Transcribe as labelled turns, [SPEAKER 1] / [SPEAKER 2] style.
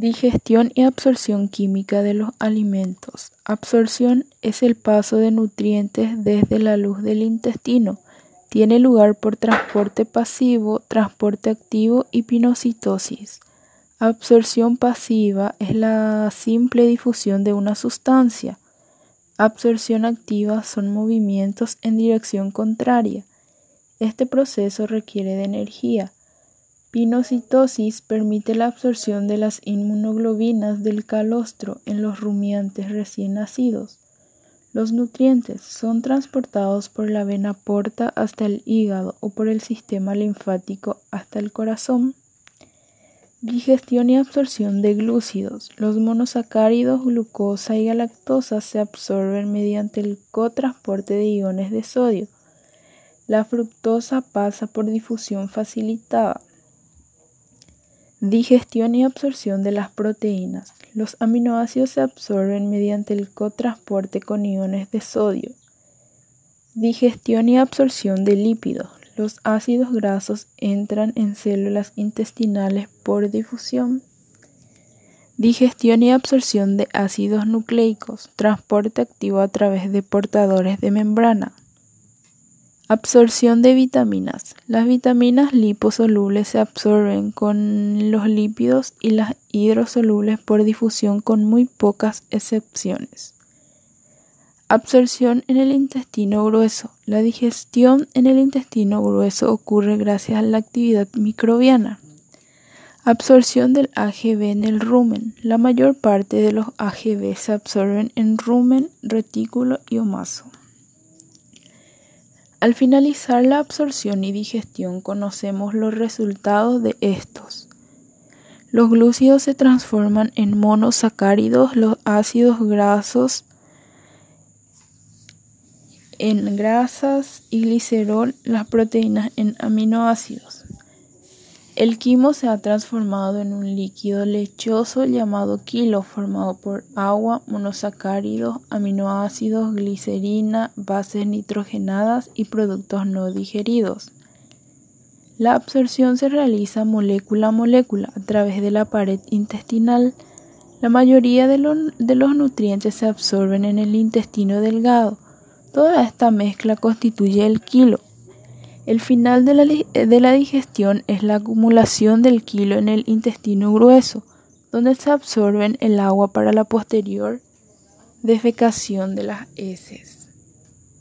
[SPEAKER 1] Digestión y absorción química de los alimentos. Absorción es el paso de nutrientes desde la luz del intestino. Tiene lugar por transporte pasivo, transporte activo y pinocitosis. Absorción pasiva es la simple difusión de una sustancia. Absorción activa son movimientos en dirección contraria. Este proceso requiere de energía. Pinocitosis permite la absorción de las inmunoglobinas del calostro en los rumiantes recién nacidos. Los nutrientes son transportados por la vena porta hasta el hígado o por el sistema linfático hasta el corazón. Digestión y absorción de glúcidos. Los monosacáridos, glucosa y galactosa se absorben mediante el cotransporte de iones de sodio. La fructosa pasa por difusión facilitada. Digestión y absorción de las proteínas. Los aminoácidos se absorben mediante el cotransporte con iones de sodio. Digestión y absorción de lípidos. Los ácidos grasos entran en células intestinales por difusión. Digestión y absorción de ácidos nucleicos. Transporte activo a través de portadores de membrana. Absorción de vitaminas. Las vitaminas liposolubles se absorben con los lípidos y las hidrosolubles por difusión con muy pocas excepciones. Absorción en el intestino grueso. La digestión en el intestino grueso ocurre gracias a la actividad microbiana. Absorción del AGB en el rumen. La mayor parte de los AGB se absorben en rumen, retículo y omaso. Al finalizar la absorción y digestión conocemos los resultados de estos. Los glúcidos se transforman en monosacáridos, los ácidos grasos en grasas y glicerol, las proteínas en aminoácidos. El quimo se ha transformado en un líquido lechoso llamado quilo, formado por agua, monosacáridos, aminoácidos, glicerina, bases nitrogenadas y productos no digeridos. La absorción se realiza molécula a molécula a través de la pared intestinal. La mayoría de, de los nutrientes se absorben en el intestino delgado. Toda esta mezcla constituye el kilo el final de la, digestión es la acumulación del kilo en el intestino grueso, donde se absorben el agua para la posterior defecación de las heces.